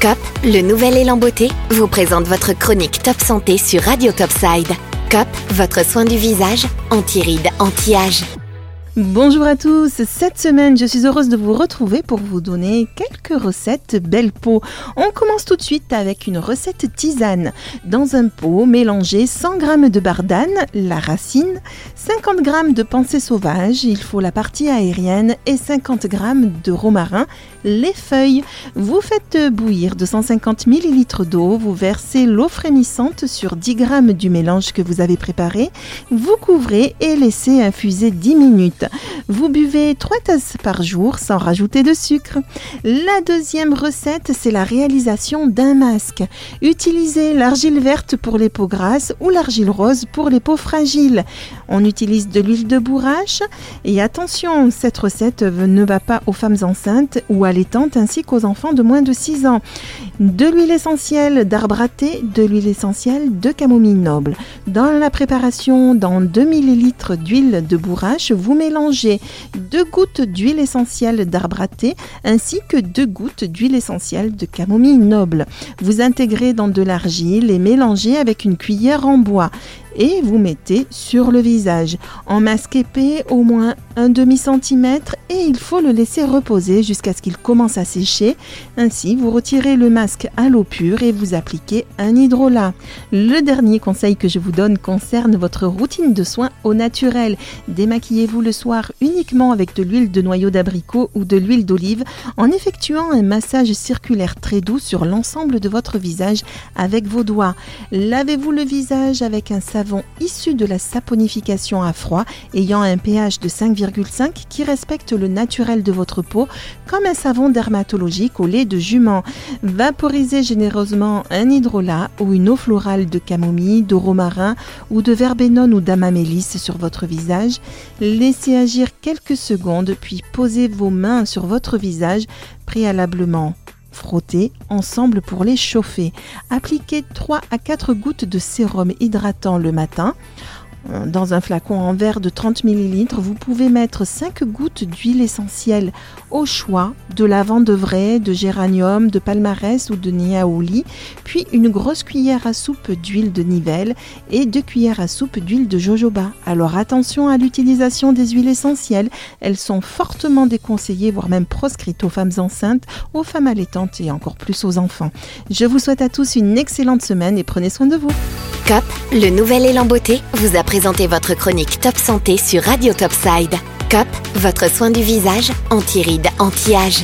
COP, le nouvel élan beauté, vous présente votre chronique Top Santé sur Radio Topside. COP, votre soin du visage, anti-rides, anti-âge. Bonjour à tous, cette semaine je suis heureuse de vous retrouver pour vous donner quelques recettes belle peau. On commence tout de suite avec une recette tisane. Dans un pot, mélangez 100 g de bardane, la racine, 50 g de pensée sauvage, il faut la partie aérienne et 50 g de romarin, les feuilles. Vous faites bouillir 250 ml d'eau, vous versez l'eau frémissante sur 10 g du mélange que vous avez préparé, vous couvrez et laissez infuser 10 minutes. Vous buvez 3 tasses par jour sans rajouter de sucre. La deuxième recette, c'est la réalisation d'un masque. Utilisez l'argile verte pour les peaux grasses ou l'argile rose pour les peaux fragiles. On utilise de l'huile de bourrache et attention, cette recette ne va pas aux femmes enceintes ou allaitantes ainsi qu'aux enfants de moins de 6 ans. De l'huile essentielle d'arbre à thé, de l'huile essentielle de camomille noble. Dans la préparation, dans 2 ml d'huile de bourrache, vous mettez Mélangez 2 gouttes d'huile essentielle d'arbre à ainsi que 2 gouttes d'huile essentielle de camomille noble. Vous intégrez dans de l'argile et mélangez avec une cuillère en bois et vous mettez sur le visage. En masque épais, au moins un demi-centimètre et il faut le laisser reposer jusqu'à ce qu'il commence à sécher. Ainsi, vous retirez le masque à l'eau pure et vous appliquez un hydrolat. Le dernier conseil que je vous donne concerne votre routine de soins au naturel. Démaquillez-vous le soir uniquement avec de l'huile de noyau d'abricot ou de l'huile d'olive en effectuant un massage circulaire très doux sur l'ensemble de votre visage avec vos doigts. Lavez-vous le visage avec un savon issu de la saponification à froid ayant un pH de 5,5 qui respecte le naturel de votre peau comme un savon dermatologique au lait de jument. Vaporisez généreusement un hydrolat ou une eau florale de camomille, de romarin ou de verbenone ou d'amamélis sur votre visage. Laissez agir quelques secondes puis posez vos mains sur votre visage préalablement Frottez ensemble pour les chauffer. Appliquez 3 à 4 gouttes de sérum hydratant le matin. Dans un flacon en verre de 30 ml, vous pouvez mettre 5 gouttes d'huile essentielle au choix, de lavande vrai, de géranium, de palmarès ou de niaouli, puis une grosse cuillère à soupe d'huile de nivelle et deux cuillères à soupe d'huile de jojoba. Alors attention à l'utilisation des huiles essentielles, elles sont fortement déconseillées, voire même proscrites aux femmes enceintes, aux femmes allaitantes et encore plus aux enfants. Je vous souhaite à tous une excellente semaine et prenez soin de vous. COP, le nouvel élan beauté, vous a présenté votre chronique Top Santé sur Radio Topside. COP, votre soin du visage, anti-rides, anti-âge.